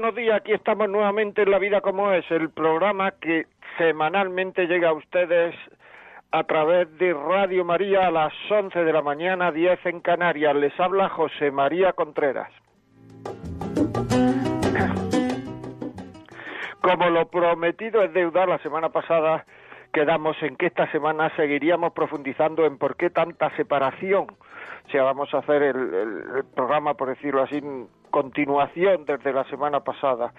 Buenos días. Aquí estamos nuevamente en La Vida como es, el programa que semanalmente llega a ustedes a través de Radio María a las 11 de la mañana, 10 en Canarias. Les habla José María Contreras. Como lo prometido es deuda, la semana pasada quedamos en que esta semana seguiríamos profundizando en por qué tanta separación. Sea, vamos a hacer el programa, por decirlo así, continuación desde la semana pasada.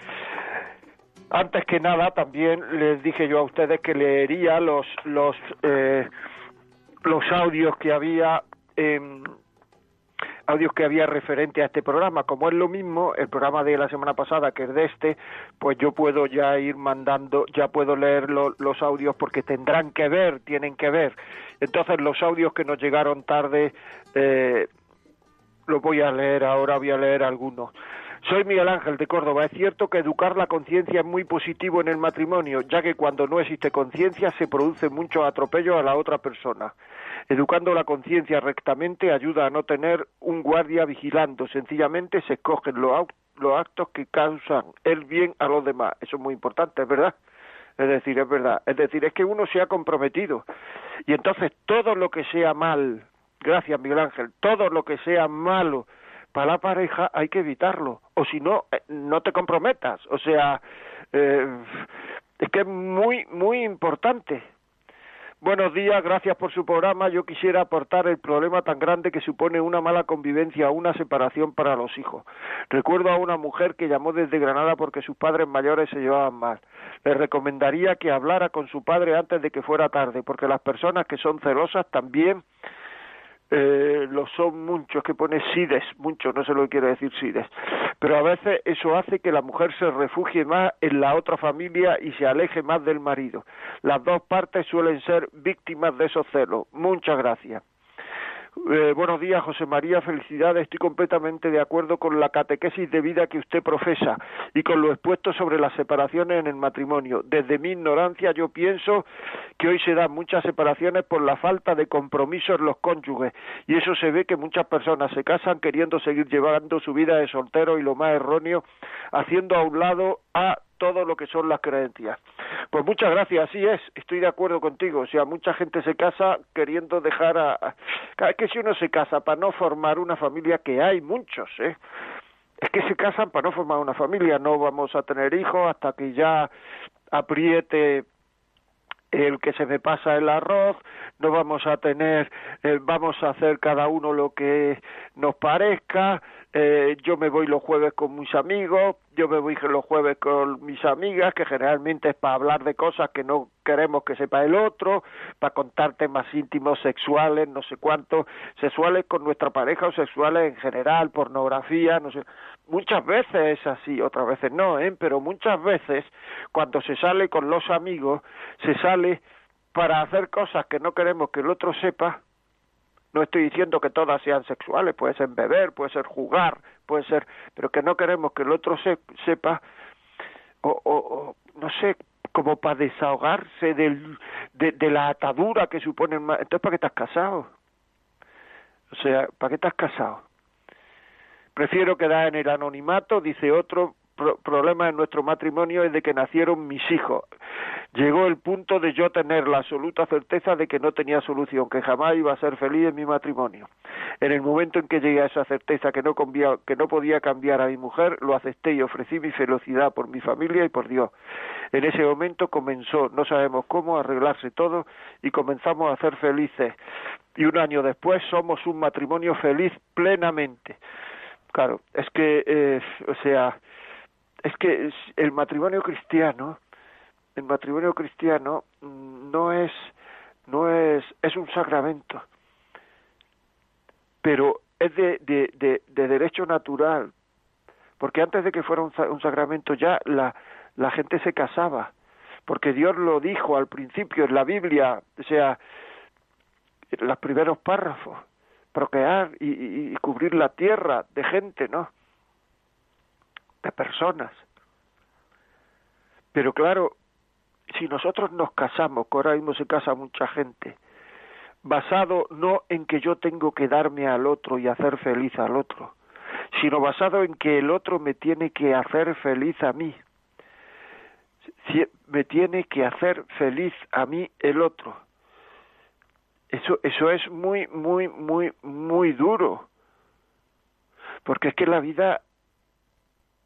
Antes que nada, también les dije yo a ustedes que leería los los eh, los audios que había audios que había referente a este programa. Como es lo mismo, el programa de la semana pasada que es de este, pues yo puedo ya ir mandando, ya puedo leer los audios porque tendrán que ver, tienen que ver. Entonces los audios que nos llegaron tarde eh, lo voy a leer ahora, voy a leer algunos. Soy Miguel Ángel de Córdoba. Es cierto que educar la conciencia es muy positivo en el matrimonio, ya que cuando no existe conciencia se produce mucho atropello a la otra persona. Educando la conciencia rectamente ayuda a no tener un guardia vigilando, sencillamente se escogen los, los actos que causan el bien a los demás. Eso es muy importante, ¿verdad? Es decir, es verdad. Es decir, es que uno se ha comprometido. Y entonces todo lo que sea mal, gracias Miguel Ángel, todo lo que sea malo para la pareja hay que evitarlo, o si no, eh, no te comprometas, o sea, eh, es que es muy, muy importante. Buenos días, gracias por su programa. Yo quisiera aportar el problema tan grande que supone una mala convivencia o una separación para los hijos. Recuerdo a una mujer que llamó desde Granada porque sus padres mayores se llevaban mal. Le recomendaría que hablara con su padre antes de que fuera tarde, porque las personas que son celosas también eh, lo son muchos, que pone SIDES, muchos, no sé lo que quiere decir SIDES, pero a veces eso hace que la mujer se refugie más en la otra familia y se aleje más del marido. Las dos partes suelen ser víctimas de esos celos. Muchas gracias. Eh, buenos días, José María, felicidades. Estoy completamente de acuerdo con la catequesis de vida que usted profesa y con lo expuesto sobre las separaciones en el matrimonio. Desde mi ignorancia, yo pienso que hoy se dan muchas separaciones por la falta de compromiso en los cónyuges y eso se ve que muchas personas se casan queriendo seguir llevando su vida de soltero y lo más erróneo, haciendo a un lado a todo lo que son las creencias. Pues muchas gracias, así es, estoy de acuerdo contigo. O sea, mucha gente se casa queriendo dejar a. Es que si uno se casa para no formar una familia, que hay muchos, ¿eh? Es que se casan para no formar una familia, no vamos a tener hijos hasta que ya apriete el que se me pasa el arroz, no vamos a tener, eh, vamos a hacer cada uno lo que nos parezca, eh, yo me voy los jueves con mis amigos, yo me voy los jueves con mis amigas, que generalmente es para hablar de cosas que no queremos que sepa el otro, para contar temas íntimos, sexuales, no sé cuánto, sexuales con nuestra pareja o sexuales en general, pornografía, no sé. Muchas veces es así, otras veces no, ¿eh? pero muchas veces cuando se sale con los amigos, se sale para hacer cosas que no queremos que el otro sepa no estoy diciendo que todas sean sexuales, puede ser beber, puede ser jugar, puede ser, pero que no queremos que el otro sepa, o, o, no sé, como para desahogarse del, de, la atadura que supone. Entonces, ¿para qué estás casado? O sea, ¿para qué estás casado? Prefiero quedar en el anonimato, dice otro, problema en nuestro matrimonio es de que nacieron mis hijos. Llegó el punto de yo tener la absoluta certeza de que no tenía solución, que jamás iba a ser feliz en mi matrimonio. En el momento en que llegué a esa certeza que no, que no podía cambiar a mi mujer, lo acepté y ofrecí mi felicidad por mi familia y por Dios. En ese momento comenzó, no sabemos cómo, arreglarse todo y comenzamos a ser felices. Y un año después somos un matrimonio feliz plenamente. Claro, es que, eh, o sea, es que el matrimonio cristiano el matrimonio cristiano no es no es es un sacramento pero es de, de, de, derecho natural, porque antes de que fuera un, un sacramento ya la, la gente se casaba, porque Dios lo dijo al principio en la Biblia, o sea, los primeros párrafos, procrear y, y, cubrir la tierra de gente, ¿no? De personas. Pero claro, si nosotros nos casamos, que ahora mismo se casa mucha gente, basado no en que yo tengo que darme al otro y hacer feliz al otro, sino basado en que el otro me tiene que hacer feliz a mí. Me tiene que hacer feliz a mí el otro. Eso, eso es muy, muy, muy, muy duro. Porque es que la vida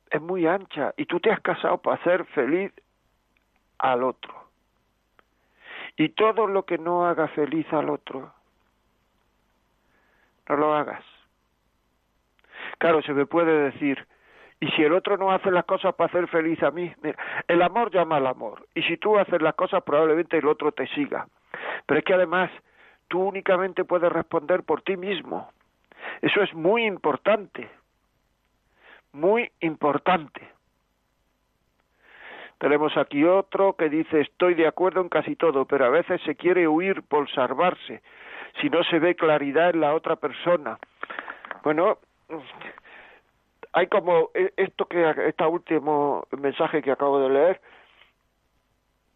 es muy ancha y tú te has casado para hacer feliz al otro. Y todo lo que no haga feliz al otro, no lo hagas. Claro, se me puede decir, y si el otro no hace las cosas para hacer feliz a mí, el amor llama al amor, y si tú haces las cosas probablemente el otro te siga. Pero es que además tú únicamente puedes responder por ti mismo. Eso es muy importante, muy importante. Tenemos aquí otro que dice estoy de acuerdo en casi todo, pero a veces se quiere huir por salvarse, si no se ve claridad en la otra persona. Bueno, hay como e, esto que este último mensaje que acabo de leer,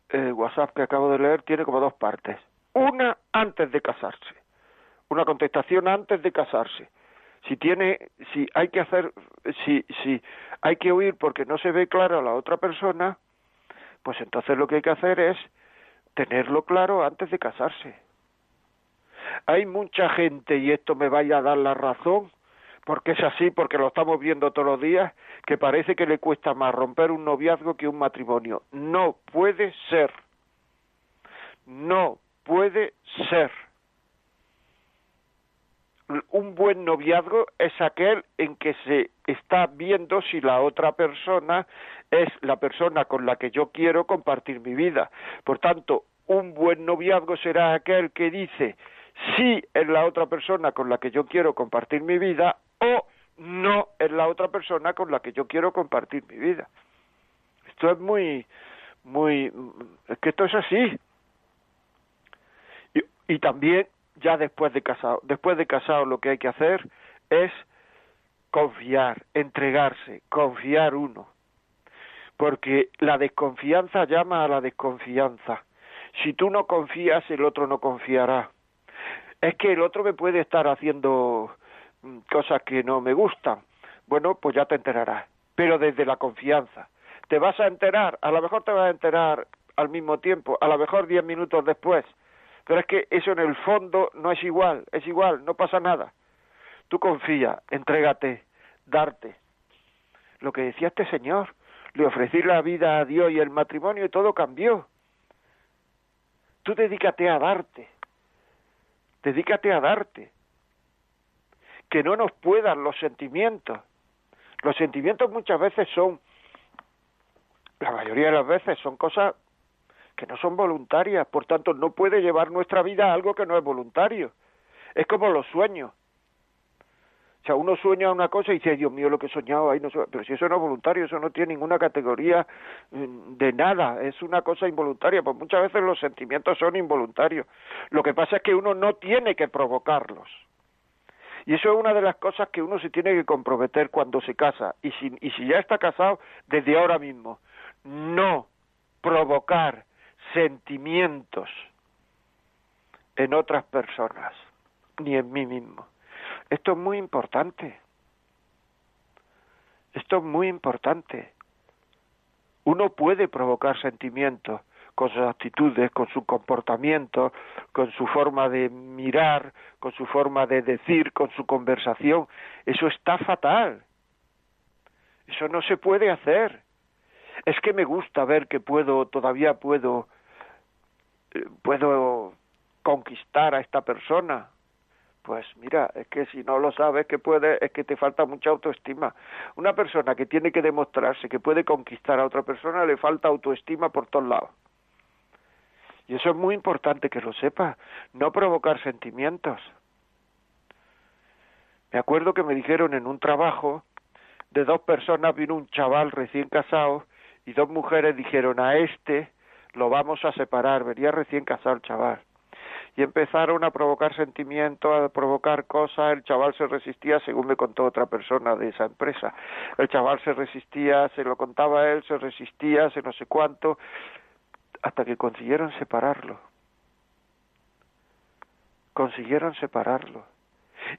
el WhatsApp que acabo de leer, tiene como dos partes. Una antes de casarse, una contestación antes de casarse. Si tiene, si hay que hacer, si, si hay que huir porque no se ve claro a la otra persona, pues entonces lo que hay que hacer es tenerlo claro antes de casarse. Hay mucha gente, y esto me vaya a dar la razón, porque es así, porque lo estamos viendo todos los días, que parece que le cuesta más romper un noviazgo que un matrimonio. No puede ser. No puede ser un buen noviazgo es aquel en que se está viendo si la otra persona es la persona con la que yo quiero compartir mi vida. Por tanto, un buen noviazgo será aquel que dice sí es la otra persona con la que yo quiero compartir mi vida o no es la otra persona con la que yo quiero compartir mi vida. Esto es muy, muy, es que esto es así. Y, y también ya después de casado. Después de casado lo que hay que hacer es confiar, entregarse, confiar uno. Porque la desconfianza llama a la desconfianza. Si tú no confías, el otro no confiará. Es que el otro me puede estar haciendo mm, cosas que no me gustan. Bueno, pues ya te enterarás. Pero desde la confianza. Te vas a enterar, a lo mejor te vas a enterar al mismo tiempo, a lo mejor diez minutos después, pero es que eso en el fondo no es igual, es igual, no pasa nada. Tú confía, entrégate, darte. Lo que decía este señor, le ofrecí la vida a Dios y el matrimonio y todo cambió. Tú dedícate a darte, dedícate a darte. Que no nos puedan los sentimientos. Los sentimientos muchas veces son, la mayoría de las veces son cosas que no son voluntarias, por tanto no puede llevar nuestra vida a algo que no es voluntario. Es como los sueños. O sea, uno sueña una cosa y dice, Dios mío, lo que he soñado ahí no Pero si eso no es voluntario, eso no tiene ninguna categoría mm, de nada, es una cosa involuntaria, pues muchas veces los sentimientos son involuntarios. Lo que pasa es que uno no tiene que provocarlos. Y eso es una de las cosas que uno se tiene que comprometer cuando se casa. Y si, y si ya está casado, desde ahora mismo, no provocar sentimientos en otras personas, ni en mí mismo. Esto es muy importante. Esto es muy importante. Uno puede provocar sentimientos con sus actitudes, con su comportamiento, con su forma de mirar, con su forma de decir, con su conversación. Eso está fatal. Eso no se puede hacer. Es que me gusta ver que puedo, todavía puedo puedo conquistar a esta persona. Pues mira, es que si no lo sabes que puede, es que te falta mucha autoestima. Una persona que tiene que demostrarse que puede conquistar a otra persona le falta autoestima por todos lados. Y eso es muy importante que lo sepa, no provocar sentimientos. Me acuerdo que me dijeron en un trabajo de dos personas vino un chaval recién casado y dos mujeres dijeron a este lo vamos a separar, venía recién casado el chaval. Y empezaron a provocar sentimientos, a provocar cosas, el chaval se resistía, según me contó otra persona de esa empresa. El chaval se resistía, se lo contaba él, se resistía, se no sé cuánto, hasta que consiguieron separarlo. Consiguieron separarlo.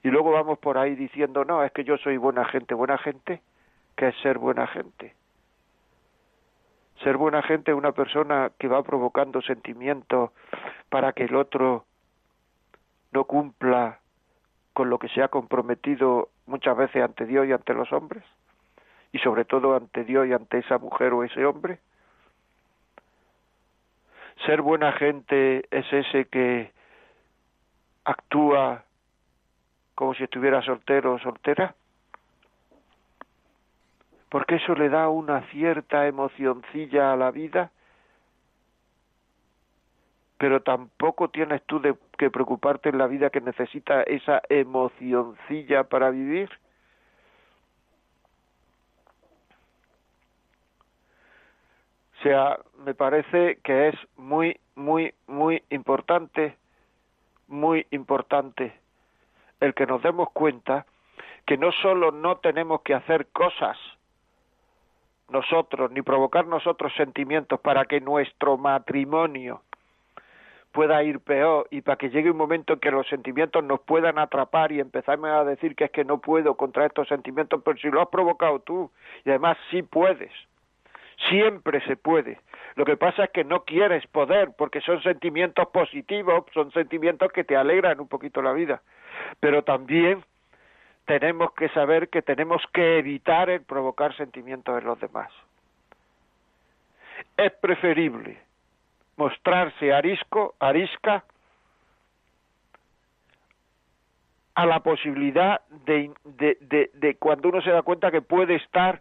Y luego vamos por ahí diciendo, no, es que yo soy buena gente, buena gente, ¿qué es ser buena gente? Ser buena gente es una persona que va provocando sentimientos para que el otro no cumpla con lo que se ha comprometido muchas veces ante Dios y ante los hombres, y sobre todo ante Dios y ante esa mujer o ese hombre. Ser buena gente es ese que actúa como si estuviera soltero o soltera porque eso le da una cierta emocioncilla a la vida, pero tampoco tienes tú de, que preocuparte en la vida que necesita esa emocioncilla para vivir. O sea, me parece que es muy, muy, muy importante, muy importante el que nos demos cuenta que no solo no tenemos que hacer cosas nosotros, ni provocar nosotros sentimientos para que nuestro matrimonio pueda ir peor y para que llegue un momento en que los sentimientos nos puedan atrapar y empezarme a decir que es que no puedo contra estos sentimientos, pero si lo has provocado tú y además sí puedes, siempre se puede. Lo que pasa es que no quieres poder porque son sentimientos positivos, son sentimientos que te alegran un poquito la vida, pero también tenemos que saber que tenemos que evitar el provocar sentimientos en los demás. Es preferible mostrarse arisco, arisca, a la posibilidad de, cuando uno se da cuenta que puede estar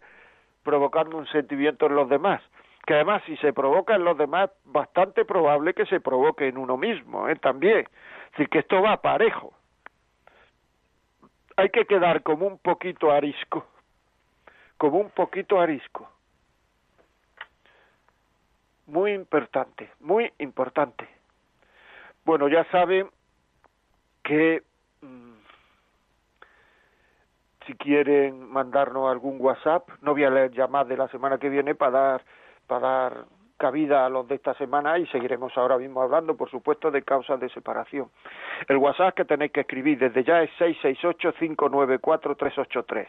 provocando un sentimiento en los demás. Que además, si se provoca en los demás, bastante probable que se provoque en uno mismo, ¿eh? también. Es decir, que esto va parejo hay que quedar como un poquito arisco, como un poquito arisco. Muy importante, muy importante. Bueno, ya saben que mm, si quieren mandarnos algún WhatsApp, no voy a leer más de la semana que viene para dar, para dar cabida a los de esta semana y seguiremos ahora mismo hablando, por supuesto, de causas de separación. El WhatsApp que tenéis que escribir desde ya es 668-594-383.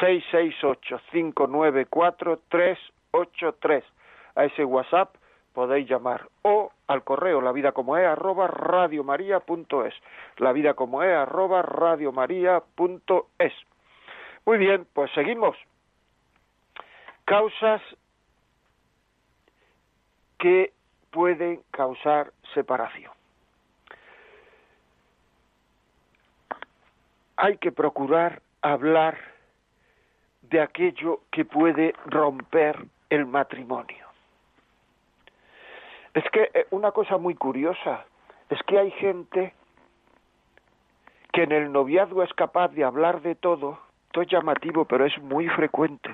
668-594-383. A ese WhatsApp podéis llamar o al correo la vida como es arroba radiomaria.es la vida como es arroba radiomaria.es muy bien pues seguimos causas que pueden causar separación. Hay que procurar hablar de aquello que puede romper el matrimonio. Es que eh, una cosa muy curiosa es que hay gente que en el noviazgo es capaz de hablar de todo, todo es llamativo, pero es muy frecuente,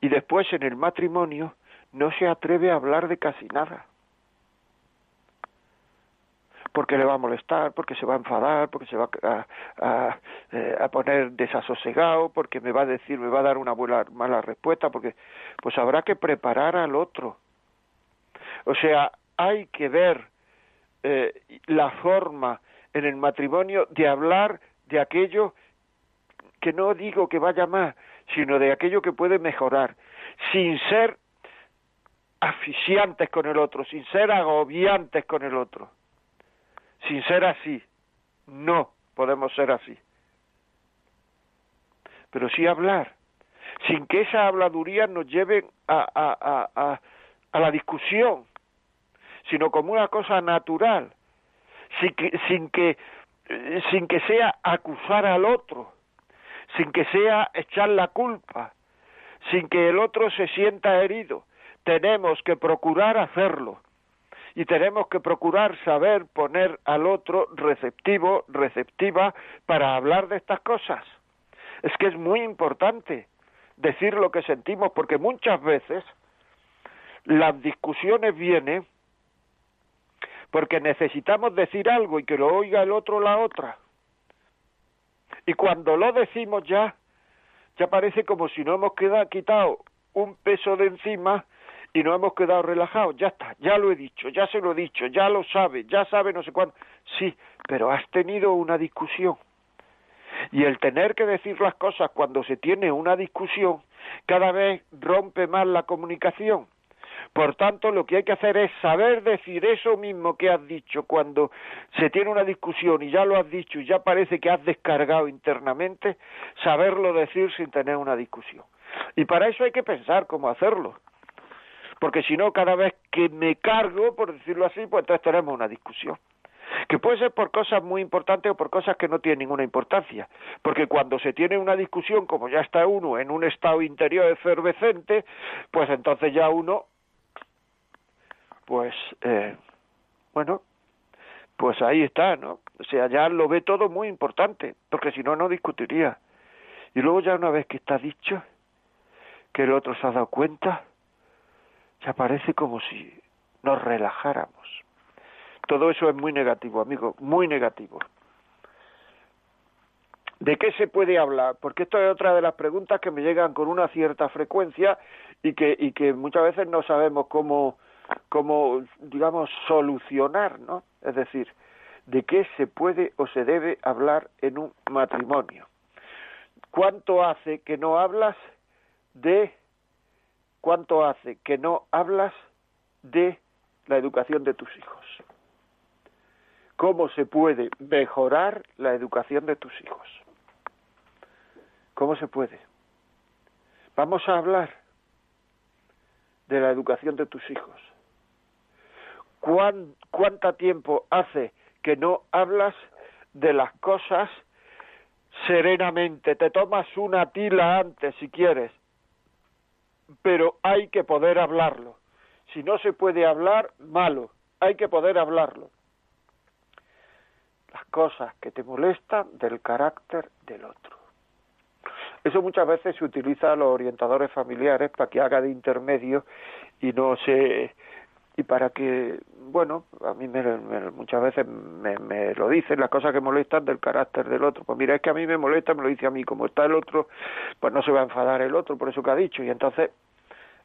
y después en el matrimonio no se atreve a hablar de casi nada. Porque le va a molestar, porque se va a enfadar, porque se va a, eh, a, poner desasosegado, porque me va a decir, me va a dar una buena, mala respuesta, porque pues habrá que preparar al otro. O sea, hay que ver eh, la forma en el matrimonio de hablar de aquello que no digo que vaya más, sino de aquello que puede mejorar, sin ser asfixiantes con el otro, sin ser agobiantes con el otro, sin ser así. No podemos ser así. Pero sí hablar, sin que esa habladuría nos lleve a, a, a, la discusión, sino como una cosa natural, sin que, sin que, sin que sea acusar al otro, sin que sea echar la culpa, sin que el otro se sienta herido, tenemos que procurar hacerlo y tenemos que procurar saber poner al otro receptivo, receptiva para hablar de estas cosas. Es que es muy importante decir lo que sentimos, porque muchas veces las discusiones vienen porque necesitamos decir algo y que lo oiga el otro la otra. Y cuando lo decimos ya, ya parece como si no hemos quitado un peso de encima y no hemos quedado relajados. Ya está, ya lo he dicho, ya se lo he dicho, ya lo sabe, ya sabe no sé cuándo. Sí, pero has tenido una discusión. Y el tener que decir las cosas cuando se tiene una discusión cada vez rompe más la comunicación. Por tanto, lo que hay que hacer es saber decir eso mismo que has dicho cuando se tiene una discusión y ya lo has dicho y ya parece que has descargado internamente, saberlo decir sin tener una discusión. Y para eso hay que pensar cómo hacerlo. Porque si no, cada vez que me cargo, por decirlo así, pues entonces tenemos una discusión que puede ser por cosas muy importantes o por cosas que no tienen ninguna importancia, porque cuando se tiene una discusión, como ya está uno en un estado interior efervescente, pues entonces ya uno, pues, eh, bueno, pues ahí está, ¿no? O sea, ya lo ve todo muy importante, porque si no, no discutiría. Y luego ya una vez que está dicho, que el otro se ha dado cuenta, ya parece como si nos relajáramos. Todo eso es muy negativo, amigo, muy negativo. ¿De qué se puede hablar? Porque esto es otra de las preguntas que me llegan con una cierta frecuencia y que, y que muchas veces no sabemos cómo, cómo, digamos, solucionar, ¿no? Es decir, ¿de qué se puede o se debe hablar en un matrimonio? ¿Cuánto hace que no hablas de cuánto hace que no hablas de la educación de tus hijos? cómo se puede mejorar la educación de tus hijos. ¿Cómo se puede? Vamos a hablar de la educación de tus hijos. ¿Cuán, ¿Cuánto tiempo hace que no hablas de las cosas serenamente? Te tomas una tila antes si quieres, pero hay que poder hablarlo. Si no se puede hablar, malo, hay que poder hablarlo las cosas que te molestan del carácter del otro. Eso muchas veces se utiliza a los orientadores familiares para que haga de intermedio y no se y para que bueno a mí me, muchas veces me, me, lo dicen las cosas que molestan del carácter del otro. Pues mira es que a mí me molesta me lo dice a mí como está el otro pues no se va a enfadar el otro por eso que ha dicho. Y entonces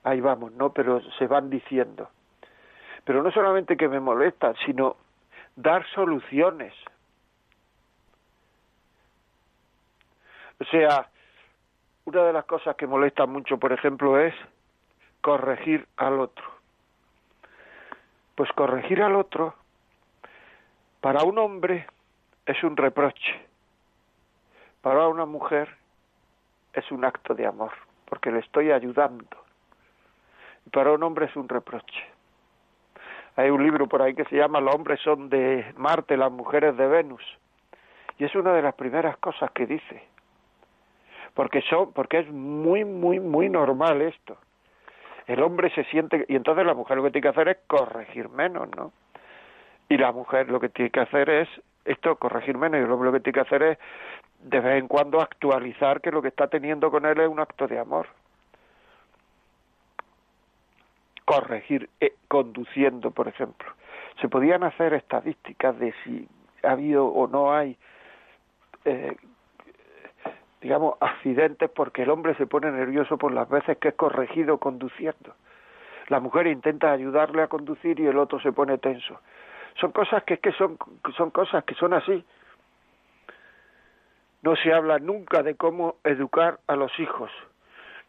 ahí vamos no pero se van diciendo. Pero no solamente que me molesta sino dar soluciones. O sea, una de las cosas que molesta mucho, por ejemplo, es corregir al otro. Pues corregir al otro, para un hombre es un reproche, para una mujer es un acto de amor, porque le estoy ayudando. Y para un hombre es un reproche. Hay un libro por ahí que se llama Los hombres son de Marte, las mujeres de Venus. Y es una de las primeras cosas que dice porque son porque es muy muy muy normal esto el hombre se siente y entonces la mujer lo que tiene que hacer es corregir menos no y la mujer lo que tiene que hacer es esto corregir menos y el hombre lo que tiene que hacer es de vez en cuando actualizar que lo que está teniendo con él es un acto de amor. Corregir eh, conduciendo por ejemplo. Se podían hacer estadísticas de si ha habido o no hay eh, digamos, accidentes porque el hombre se pone nervioso por las veces que es corregido conduciendo. La mujer intenta ayudarle a conducir y el otro se pone tenso. Son cosas que, que son, son cosas que son así. No se habla nunca de cómo educar a los hijos.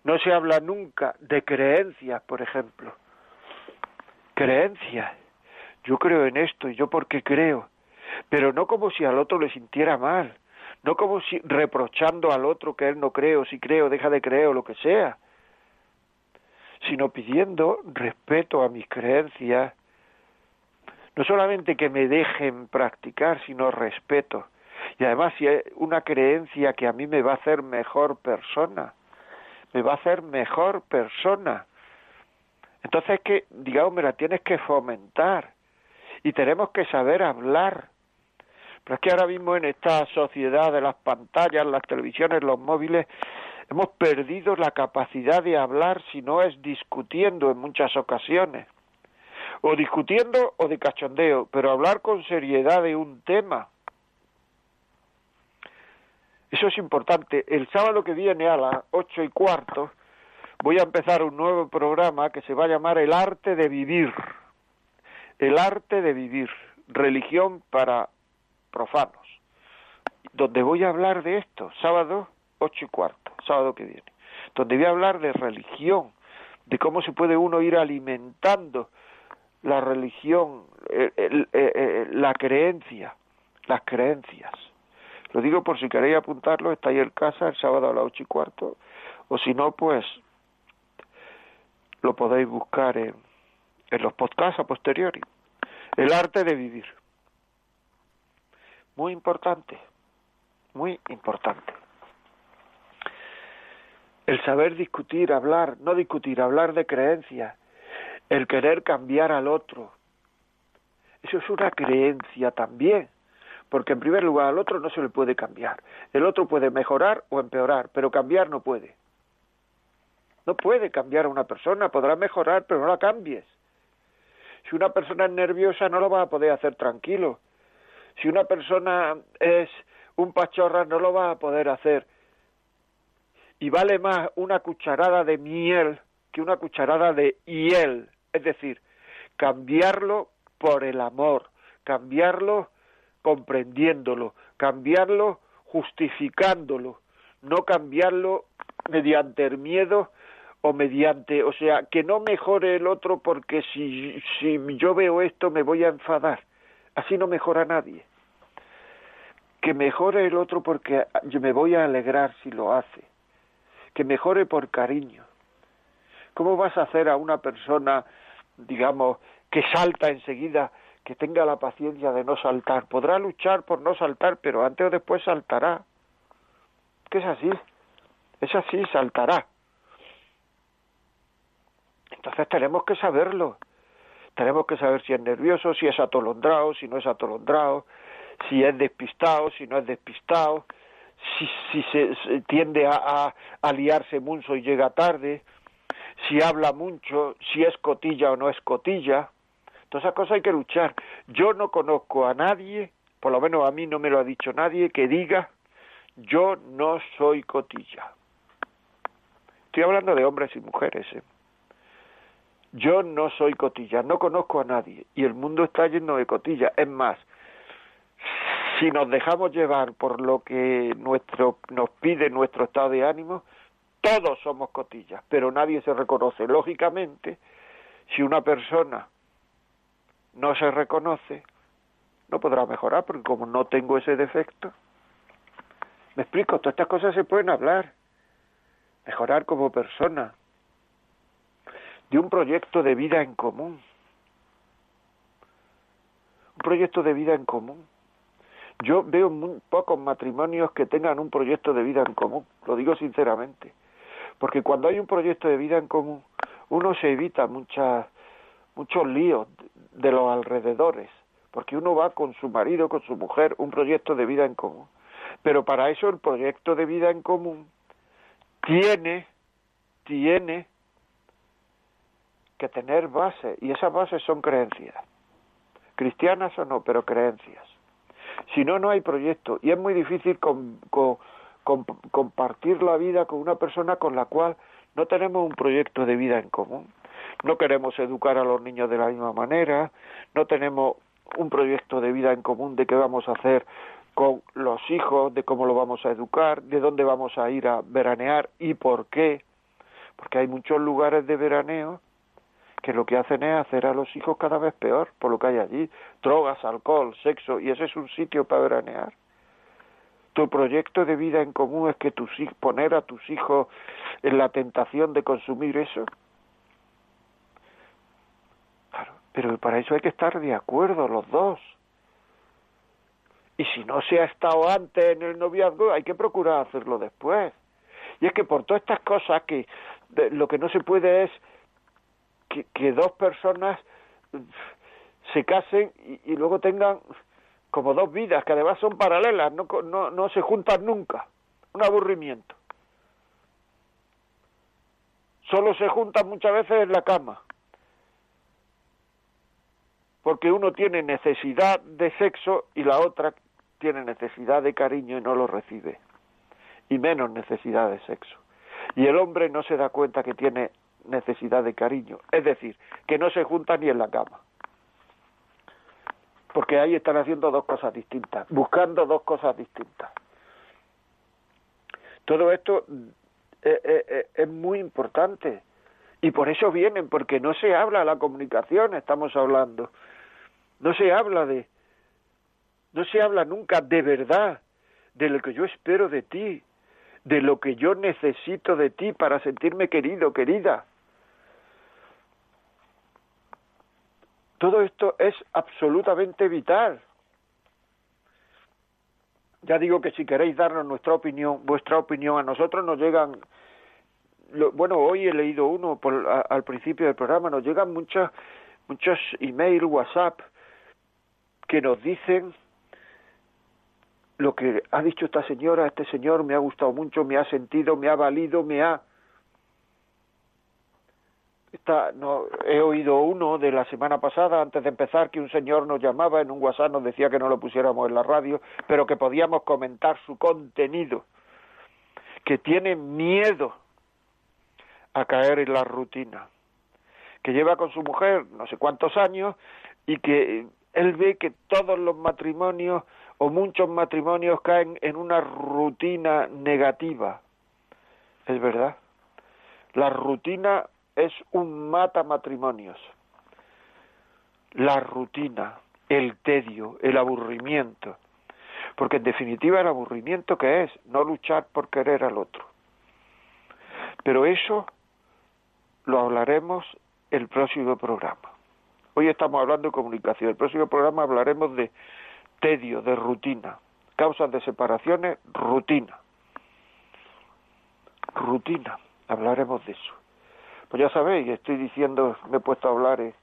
No se habla nunca de creencias, por ejemplo. Creencias. Yo creo en esto y yo porque creo. Pero no como si al otro le sintiera mal no como si reprochando al otro que él no cree o si cree o deja de creer o lo que sea, sino pidiendo respeto a mis creencias, no solamente que me dejen practicar, sino respeto. Y además si hay una creencia que a mí me va a hacer mejor persona, me va a hacer mejor persona. Entonces que, digamos, me la tienes que fomentar y tenemos que saber hablar Pero es que ahora mismo en esta sociedad de las pantallas, las televisiones, los móviles, hemos perdido la capacidad de hablar si no es discutiendo en muchas ocasiones. O discutiendo o de cachondeo, pero hablar con seriedad de un tema. Eso es importante. El sábado que viene a las ocho y cuarto voy a empezar un nuevo programa que se va a llamar El arte de vivir. El arte de vivir. Religión para profanos. Donde voy a hablar de esto, sábado ocho y cuarto, sábado que viene. Donde voy a hablar de religión, de cómo se puede uno ir alimentando la religión, la creencia, las creencias. Lo digo por si queréis apuntarlo, está ahí en casa el sábado a las ocho y cuarto, o si no, pues lo podéis buscar en, en los podcasts a posteriori. El arte de vivir. Muy importante, muy importante. El saber discutir, hablar, no discutir, hablar de creencias, el querer cambiar al otro. Eso es una creencia también, porque en primer lugar al otro no se le puede cambiar. El otro puede mejorar o empeorar, pero cambiar no puede. No puede cambiar a una persona, podrá mejorar, pero no la cambies. Si una persona es nerviosa no lo va a poder hacer tranquilo. Si una persona es un pachorra no lo va a poder hacer. Y vale más una cucharada de miel que una cucharada de hiel. Es decir, cambiarlo por el amor, cambiarlo comprendiéndolo, cambiarlo justificándolo, no cambiarlo mediante el miedo o mediante, o sea, que no mejore el otro porque si, si yo veo esto me voy a enfadar. Así no mejora nadie. Que mejore el otro porque yo me voy a alegrar si lo hace. Que mejore por cariño. ¿Cómo vas a hacer a una persona digamos, que salta enseguida, que tenga la paciencia de no saltar. Podrá luchar por no saltar, pero antes o después saltará. Que es así, es así, saltará. Entonces tenemos que saberlo. Tenemos que saber si es nervioso, si es atolondrado, si no es atolondrado, si es despistado, si no es despistado, si, si se, tiende a, a, liarse mucho y llega tarde, si habla mucho, si es cotilla o no es cotilla. Todas esas cosas hay que luchar. Yo no conozco a nadie, por lo menos a mí no me lo ha dicho nadie, que diga yo no soy cotilla. Estoy hablando de hombres y mujeres. ¿eh? Yo no soy cotilla, no conozco a nadie y el mundo está lleno de cotillas. Es más, si nos dejamos llevar por lo que nuestro, nos pide nuestro estado de ánimo, todos somos cotillas, pero nadie se reconoce. Lógicamente, si una persona no se reconoce, no podrá mejorar, porque como no tengo ese defecto, me explico, todas estas cosas se pueden hablar, mejorar como persona, de un proyecto de vida en común, un proyecto de vida en común. Yo veo muy pocos matrimonios que tengan un proyecto de vida en común, lo digo sinceramente. Porque cuando hay un proyecto de vida en común, uno se evita muchas, muchos líos de los alrededores, porque uno va con su marido, con su mujer, un proyecto de vida en común. Pero para eso el proyecto de vida en común tiene, tiene que tener base, y esas bases son creencias, cristianas o no, pero creencias. Si no, no hay proyecto, y es muy difícil compartir la vida con una persona con la cual no tenemos un proyecto de vida en común. No queremos educar a los niños de la misma manera, no tenemos un proyecto de vida en común de qué vamos a hacer con los hijos, de cómo lo vamos a educar, de dónde vamos a ir a veranear y por qué. Porque hay muchos lugares de veraneo que lo que hacen es hacer a los hijos cada vez peor por lo que hay allí. Drogas, alcohol, sexo, y ese es un sitio para veranear tu proyecto de vida en común es que tus poner a tus hijos en la tentación de consumir eso. Claro, pero para eso hay que estar de acuerdo los dos. Y si no se ha estado antes en el noviazgo, hay que procurar hacerlo después. Y es que por todas estas cosas que lo que no se puede es que, dos personas se casen y luego tengan como dos vidas que además son paralelas, no, no, no se juntan nunca. Un aburrimiento. Solo se juntan muchas veces en la cama. Porque uno tiene necesidad de sexo y la otra tiene necesidad de cariño y no lo recibe. Y menos necesidad de sexo. Y el hombre no se da cuenta que tiene necesidad de cariño. Es decir, que no se junta ni en la cama. Porque ahí están haciendo dos cosas distintas, buscando dos cosas distintas. Todo esto eh, eh, eh, es muy importante. Y por eso vienen, porque no se habla de la comunicación, estamos hablando. No se habla de, no se habla nunca de verdad, de lo que yo espero de ti, de lo que yo necesito de ti para sentirme querido, querida. Todo esto es absolutamente vital. Ya digo que si queréis darnos nuestra opinión, vuestra opinión, a nosotros nos llegan, bueno, hoy he leído uno al principio del programa, nos llegan muchos, muchos email, WhatsApp, que nos dicen lo que ha dicho esta señora, este señor me ha gustado mucho, me ha sentido, me ha valido, me ha no, he oído uno de la semana pasada, antes de empezar, que un señor nos llamaba en un WhatsApp, nos decía que no lo pusiéramos en la radio, pero que podíamos comentar su contenido, que tiene miedo a caer en la rutina, que lleva con su mujer no sé cuántos años y que él ve que todos los matrimonios o muchos matrimonios caen en una rutina negativa. Es verdad. La rutina es un mata matrimonios. La rutina, el tedio, el aburrimiento. Porque en definitiva el aburrimiento que es no luchar por querer al otro. Pero eso lo hablaremos el próximo programa. Hoy estamos hablando de comunicación. El próximo programa hablaremos de tedio, de rutina. Causas de separaciones, rutina. Rutina. Hablaremos de eso. Pues ya sabéis, estoy diciendo, me he puesto a hablar eh,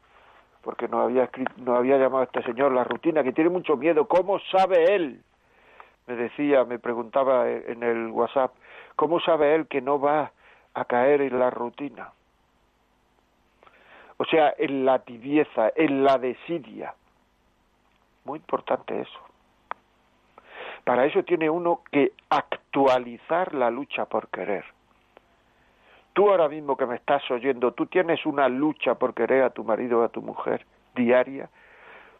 porque nos había, escrito, nos había llamado este señor la rutina, que tiene mucho miedo. ¿Cómo sabe él? Me decía, me preguntaba en el WhatsApp, ¿cómo sabe él que no va a caer en la rutina? O sea, en la tibieza, en la desidia. Muy importante eso. Para eso tiene uno que actualizar la lucha por querer. Tú ahora mismo que me estás oyendo, tú tienes una lucha por querer a tu marido o a tu mujer diaria,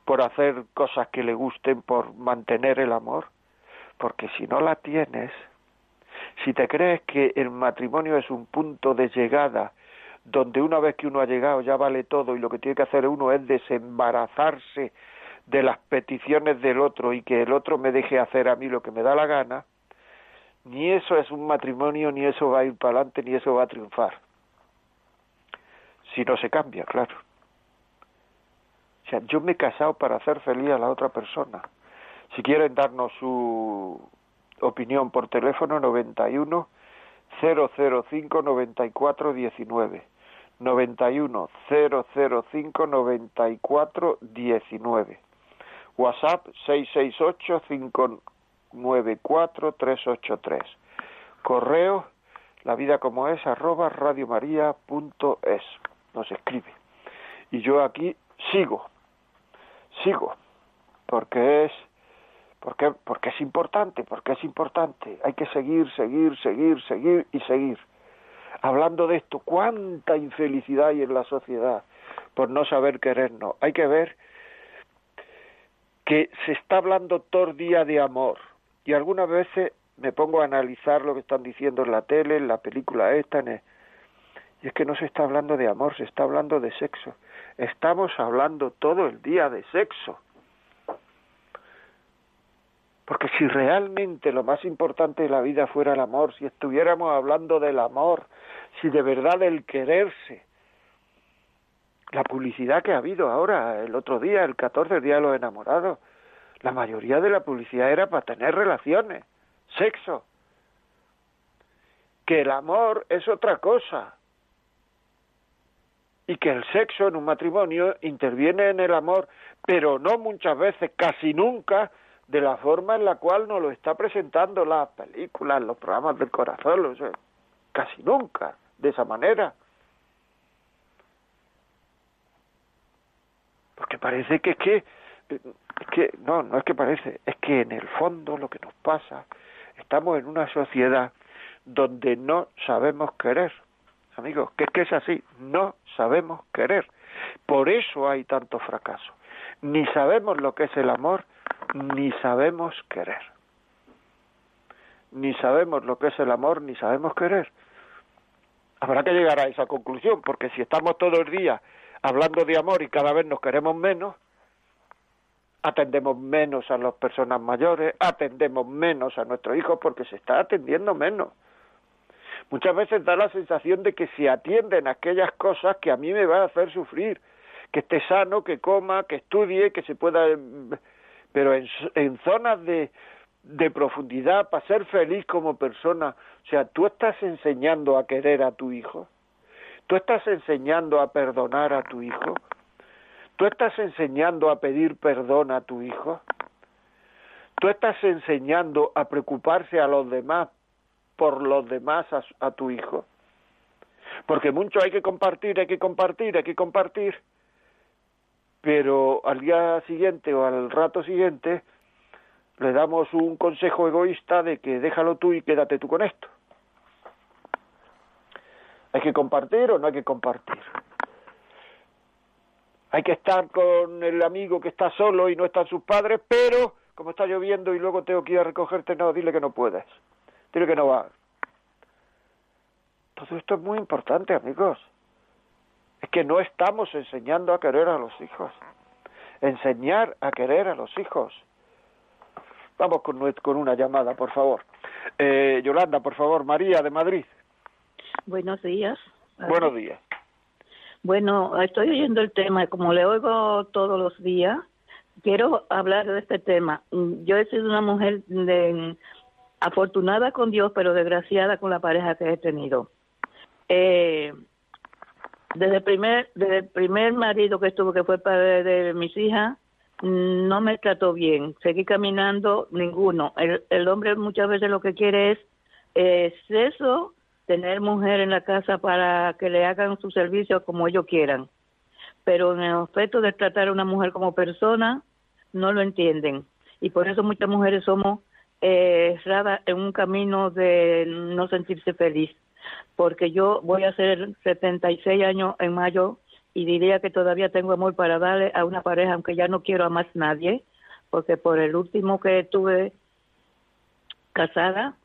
por hacer cosas que le gusten, por mantener el amor, porque si no la tienes, si te crees que el matrimonio es un punto de llegada, donde una vez que uno ha llegado ya vale todo y lo que tiene que hacer uno es desembarazarse de las peticiones del otro y que el otro me deje hacer a mí lo que me da la gana, ni eso es un matrimonio, ni eso va a ir para adelante, ni eso va a triunfar. Si no se cambia, claro. O sea, yo me he casado para hacer feliz a la otra persona. Si quieren darnos su opinión por teléfono, 91 005 94 19. 91 005 94 19. WhatsApp 668 5 94383. Correo la vida como es arroba radiomaria.es. Nos escribe. Y yo aquí sigo, sigo, porque es, porque, porque es importante, porque es importante. Hay que seguir, seguir, seguir, seguir y seguir. Hablando de esto, cuánta infelicidad hay en la sociedad por no saber querernos. Hay que ver que se está hablando todo día de amor, y algunas veces me pongo a analizar lo que están diciendo en la tele, en la película esta, y es que no se está hablando de amor, se está hablando de sexo. Estamos hablando todo el día de sexo. Porque si realmente lo más importante de la vida fuera el amor, si estuviéramos hablando del amor, si de verdad el quererse, la publicidad que ha habido ahora, el otro día, el 14, el Día de los Enamorados, la mayoría de la publicidad era para tener relaciones, sexo. Que el amor es otra cosa. Y que el sexo en un matrimonio interviene en el amor, pero no muchas veces, casi nunca, de la forma en la cual nos lo está presentando las películas, los programas del corazón, casi nunca, de esa manera. Porque parece que es que, es que, no, no es que parece, es que en el fondo lo que nos pasa, estamos en una sociedad donde no sabemos querer, amigos, que es que es así, no sabemos querer. Por eso hay tanto fracaso. Ni sabemos lo que es el amor, ni sabemos querer. Ni sabemos lo que es el amor, ni sabemos querer. Habrá que llegar a esa conclusión, porque si estamos todo el día hablando de amor y cada vez nos queremos menos, atendemos menos a las personas mayores, atendemos menos a nuestros hijos porque se está atendiendo menos. Muchas veces da la sensación de que se atienden aquellas cosas que a mí me van a hacer sufrir, que esté sano, que coma, que estudie, que se pueda pero en, zonas de, de profundidad para ser feliz como persona. O sea, tú estás enseñando a querer a tu hijo, tú estás enseñando a perdonar a tu hijo, tú estás enseñando a pedir perdón a tu hijo, tú estás enseñando a preocuparse a los demás por los demás a, a tu hijo. Porque mucho hay que compartir, hay que compartir, hay que compartir pero al día siguiente o al rato siguiente le damos un consejo egoísta de que déjalo tú y quédate tú con esto. ¿Hay que compartir o no hay que compartir? Hay que estar con el amigo que está solo y no están sus padres, pero como está lloviendo y luego tengo que ir a recogerte, no, dile que no puedes. Dile que no va. Todo esto es muy importante, amigos es que no estamos enseñando a querer a los hijos. Enseñar a querer a los hijos. Vamos con, con una llamada, por favor. Eh, Yolanda, por favor, María de Madrid. Buenos días. Buenos días. Bueno, estoy oyendo el tema, como le oigo todos los días, quiero hablar de este tema. Yo he sido una mujer afortunada con Dios, pero desgraciada con la pareja que he tenido. Eh, desde el primer, desde el primer marido que estuvo, que fue padre de mis hijas, no me trató bien. Seguí caminando, ninguno. El, el hombre muchas veces lo que quiere es, es eso, tener mujer en la casa para que le hagan su servicio como ellos quieran. Pero en el aspecto de tratar a una mujer como persona, no lo entienden. Y por eso muchas mujeres somos eh, en un camino de no sentirse feliz porque yo voy a hacer 76 años en mayo y diría que todavía tengo amor para darle a una pareja, aunque ya no quiero a más nadie, porque por el último que tuve casada,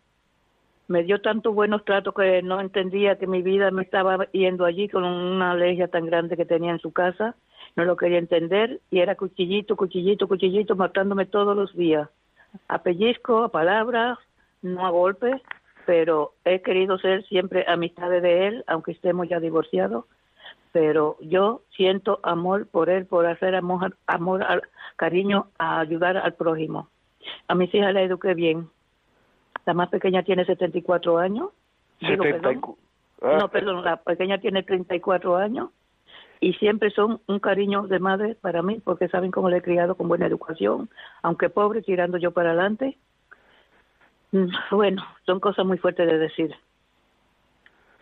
me dio tantos buenos tratos que no entendía que mi vida me estaba yendo allí con una alergia tan grande que tenía en su casa, no lo quería entender y era cuchillito, cuchillito, cuchillito, matándome todos los días, a pellizco, a palabras, no a golpes, pero he querido ser siempre amistad de él, aunque estemos ya divorciados, pero yo siento amor por él, por hacer amor, amor cariño, a ayudar al prójimo. A mis hijas la eduqué bien. La más pequeña tiene 74 años. Digo, perdón. Ah. No, perdón, la pequeña tiene 34 años y siempre son un cariño de madre para mí porque saben cómo le he criado con buena educación, aunque pobre, tirando yo para adelante Mm, bueno, son cosas muy fuertes de decir.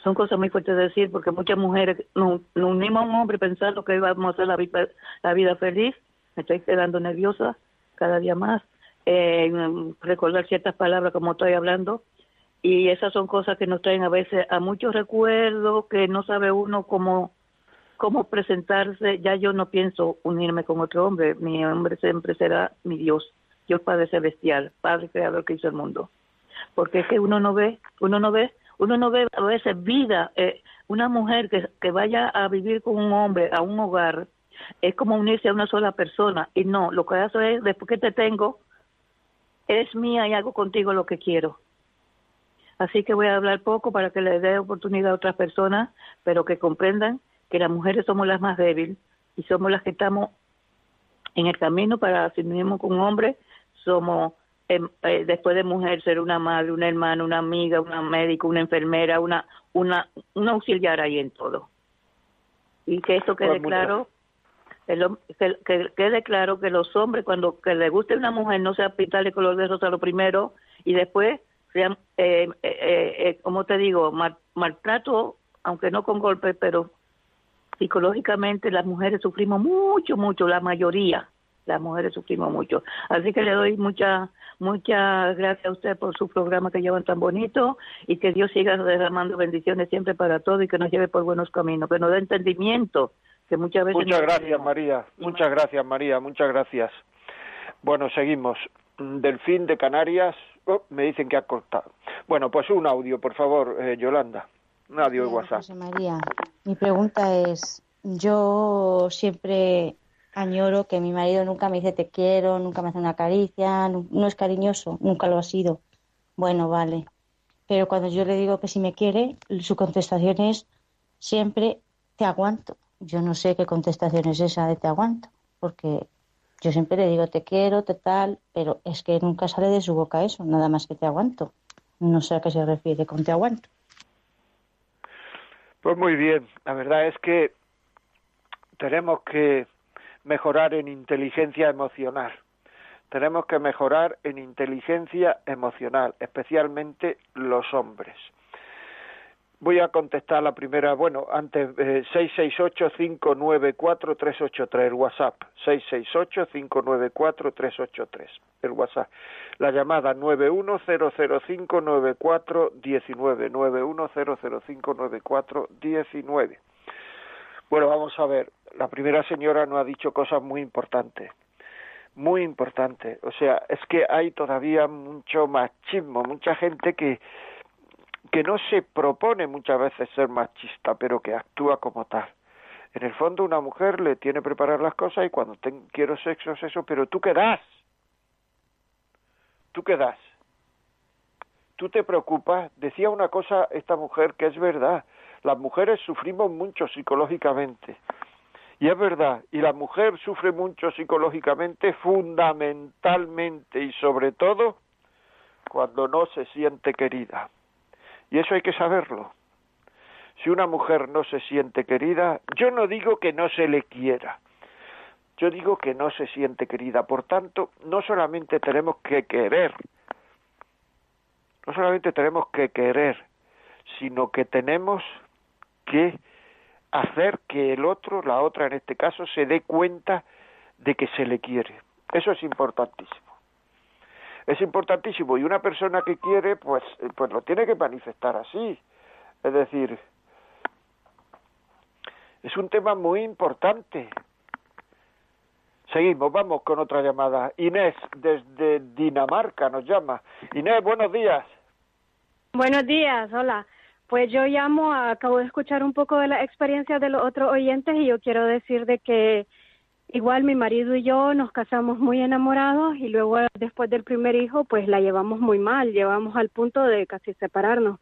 Son cosas muy fuertes de decir porque muchas mujeres nos, unimos a un hombre pensando que íbamos a hacer la vida, la vida feliz. Me estoy quedando nerviosa cada día más. Eh, recordar ciertas palabras como estoy hablando. Y esas son cosas que nos traen a veces a muchos recuerdos que no sabe uno cómo, cómo presentarse. Ya yo no pienso unirme con otro hombre. Mi hombre siempre será mi Dios. Dios Padre Celestial, Padre Creador que hizo el mundo. Porque es que uno no ve, uno no ve, uno no ve a veces vida, eh, una mujer que, que vaya a vivir con un hombre a un hogar, es como unirse a una sola persona. Y no, lo que hace es, después que te tengo, es mía y hago contigo lo que quiero. Así que voy a hablar poco para que le dé oportunidad a otras personas, pero que comprendan que las mujeres somos las más débiles y somos las que estamos en el camino para si mismo con un hombre somos em, eh, después de mujer ser una madre, una hermana, una amiga, una médico, una enfermera, una una un auxiliar ahí en todo. Y que esto quede pues claro, que, quede claro que los hombres cuando que le guste una mujer no sea pintarle color de rosa lo primero y después sean, eh, eh, eh, como te digo, maltrato, aunque no con golpes, pero psicológicamente las mujeres sufrimos mucho, mucho, la mayoría, las mujeres sufrimos mucho. Así que le doy muchas muchas gracias a usted por su programa que llevan tan bonito y que Dios siga derramando bendiciones siempre para todos y que nos lleve por buenos caminos, que nos dé entendimiento, que muchas veces... Muchas gracias, María. Muchas gracias, María. Muchas gracias. Bueno, seguimos. Delfín de Canarias, oh, me dicen que ha cortado. Bueno, pues un audio, por favor, eh, Yolanda. Un audio de WhatsApp. José María, mi pregunta es, yo siempre añoro que mi marido nunca me dice te quiero, nunca me hace una caricia, no, es cariñoso, nunca lo ha sido. Bueno, vale. Pero cuando yo le digo que si me quiere, su contestación es siempre te aguanto. Yo no sé qué contestación es esa de te aguanto, porque yo siempre le digo te quiero, te tal, pero es que nunca sale de su boca eso, nada más que te aguanto. No sé a qué se refiere con te aguanto. Pues muy bien, la verdad es que tenemos que mejorar en inteligencia emocional. Tenemos que mejorar en inteligencia emocional, especialmente los hombres. Voy a contestar la primera, bueno, antes, eh, 668-594-383, el WhatsApp, 668-594-383, el WhatsApp. La llamada 910059419, 910059419. Bueno, vamos a ver, la primera señora no ha dicho cosas muy importantes, muy importantes. O sea, es que hay todavía mucho machismo, mucha gente que que no se propone muchas veces ser machista, pero que actúa como tal. En el fondo una mujer le tiene preparar las cosas y cuando quiero sexo es eso, pero tú qué das. Tú qué das. Tú te preocupas. Decía una cosa esta mujer que es verdad. Las mujeres sufrimos mucho psicológicamente. Y es verdad, y la mujer sufre mucho psicológicamente, fundamentalmente y sobre todo cuando no se siente querida. Y eso hay que saberlo. Si una mujer no se siente querida, yo no digo que no se le quiera, yo digo que no se siente querida. Por tanto, no solamente tenemos que querer, no solamente tenemos que querer, sino que tenemos que hacer que el otro, la otra en este caso, se dé cuenta de que se le quiere. Eso es importantísimo. Es importantísimo y una persona que quiere, pues, eh, pues lo tiene que manifestar así. Es decir, es un tema muy importante. Seguimos, vamos con otra llamada. Inés, desde Dinamarca, nos llama. Inés, buenos días. Buenos días, hola. Pues yo llamo, acabo de escuchar un poco de la experiencia de los otros oyentes y yo quiero decir de que igual mi marido y yo nos casamos muy enamorados y luego después del primer hijo pues la llevamos muy mal, llevamos al punto de casi separarnos.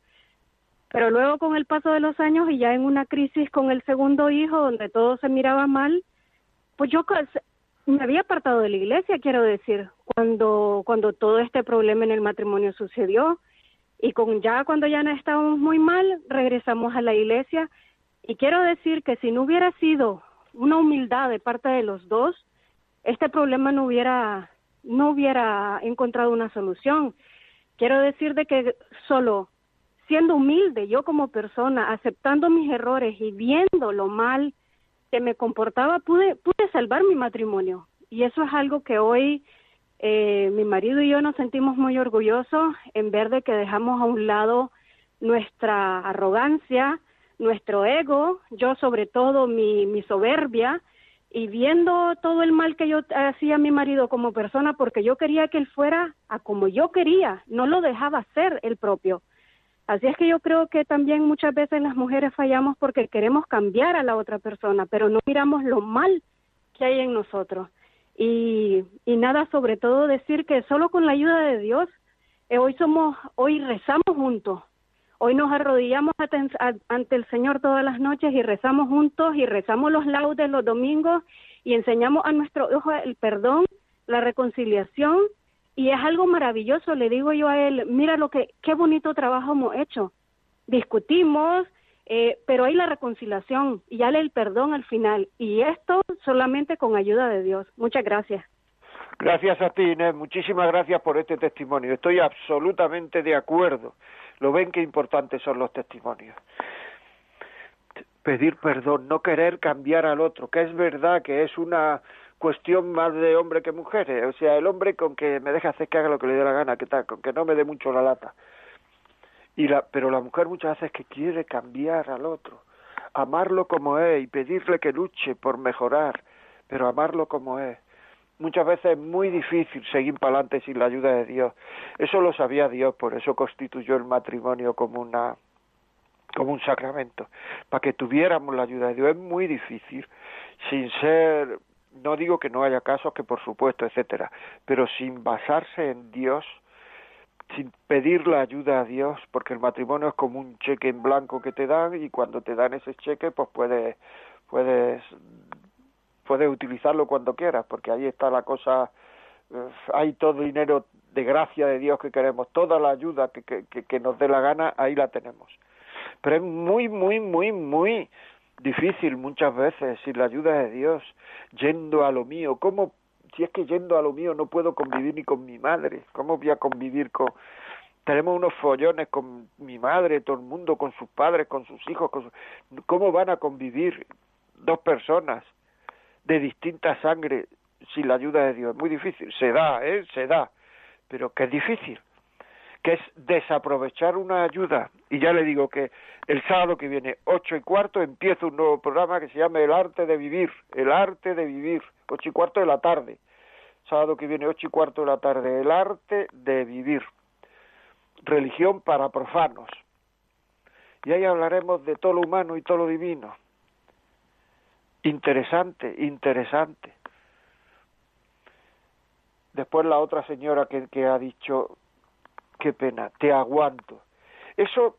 Pero luego con el paso de los años y ya en una crisis con el segundo hijo donde todo se miraba mal, pues yo me había apartado de la iglesia, quiero decir, cuando cuando todo este problema en el matrimonio sucedió y con ya cuando ya no estábamos muy mal, regresamos a la iglesia. Y quiero decir que si no hubiera sido una humildad de parte de los dos, este problema no hubiera, no hubiera encontrado una solución. Quiero decir de que solo siendo humilde yo como persona, aceptando mis errores y viendo lo mal que me comportaba, pude, pude salvar mi matrimonio. Y eso es algo que hoy eh, mi marido y yo nos sentimos muy orgullosos en ver de que dejamos a un lado nuestra arrogancia, nuestro ego, yo sobre todo mi, mi soberbia, y viendo todo el mal que yo hacía a mi marido como persona, porque yo quería que él fuera a como yo quería, no lo dejaba ser el propio. Así es que yo creo que también muchas veces las mujeres fallamos porque queremos cambiar a la otra persona, pero no miramos lo mal que hay en nosotros. Y, y nada, sobre todo decir que solo con la ayuda de Dios, eh, hoy somos, hoy rezamos juntos, hoy nos arrodillamos ante el Señor todas las noches y rezamos juntos y rezamos los laudes los domingos y enseñamos a nuestro hijo el perdón, la reconciliación y es algo maravilloso. Le digo yo a él, mira lo que, qué bonito trabajo hemos hecho. Discutimos, eh, pero hay la reconciliación y hay el perdón al final. Y esto solamente con ayuda de Dios. Muchas gracias. Gracias a ti. Muchísimas gracias por este testimonio. Estoy absolutamente de acuerdo. Lo ven qué importantes son los testimonios. Pedir perdón, no querer cambiar al otro, que es verdad que es una cuestión más de hombre que mujeres. O sea, el hombre con que me deja hacer que haga lo que le dé la gana, que tal, con que no me dé mucho la lata. Y la, pero la mujer muchas veces que quiere cambiar al otro, amarlo como es y pedirle que luche por mejorar, pero amarlo como es. Muchas veces es muy difícil seguir para adelante sin la ayuda de Dios. Eso lo sabía Dios, por eso constituyó el matrimonio como una como un sacramento, para que tuviéramos la ayuda de Dios. Es muy difícil, sin ser, no digo que no haya casos, que por supuesto, etcétera, pero sin basarse en Dios, sin pedir la ayuda a Dios, porque el matrimonio es como un cheque en blanco que te dan y cuando te dan ese cheque, pues puedes, puedes, puedes utilizarlo cuando quieras, porque ahí está la cosa, eh, hay todo dinero de gracia de Dios que queremos, toda la ayuda que, que, que nos dé la gana, ahí la tenemos. Pero es muy, muy, muy, muy difícil muchas veces sin la ayuda de Dios, yendo a lo mío. ¿Cómo si es que yendo a lo mío no puedo convivir ni con mi madre, ¿cómo voy a convivir con... Tenemos unos follones con mi madre, todo el mundo, con sus padres, con sus hijos, con ¿cómo van a convivir dos personas de distinta sangre sin la ayuda de Dios? Es muy difícil, se da, ¿eh? Se da, pero que es difícil, que es desaprovechar una ayuda. Y ya le digo que el sábado que viene, ocho y cuarto, empieza un nuevo programa que se llama El Arte de Vivir, El Arte de Vivir ocho y cuarto de la tarde. Sábado que viene, ocho y cuarto de la tarde, el arte de vivir. Religión para profanos. Y ahí hablaremos de todo lo humano y todo lo divino. Interesante, interesante. Después la otra señora que, que ha dicho, qué pena, te aguanto. Eso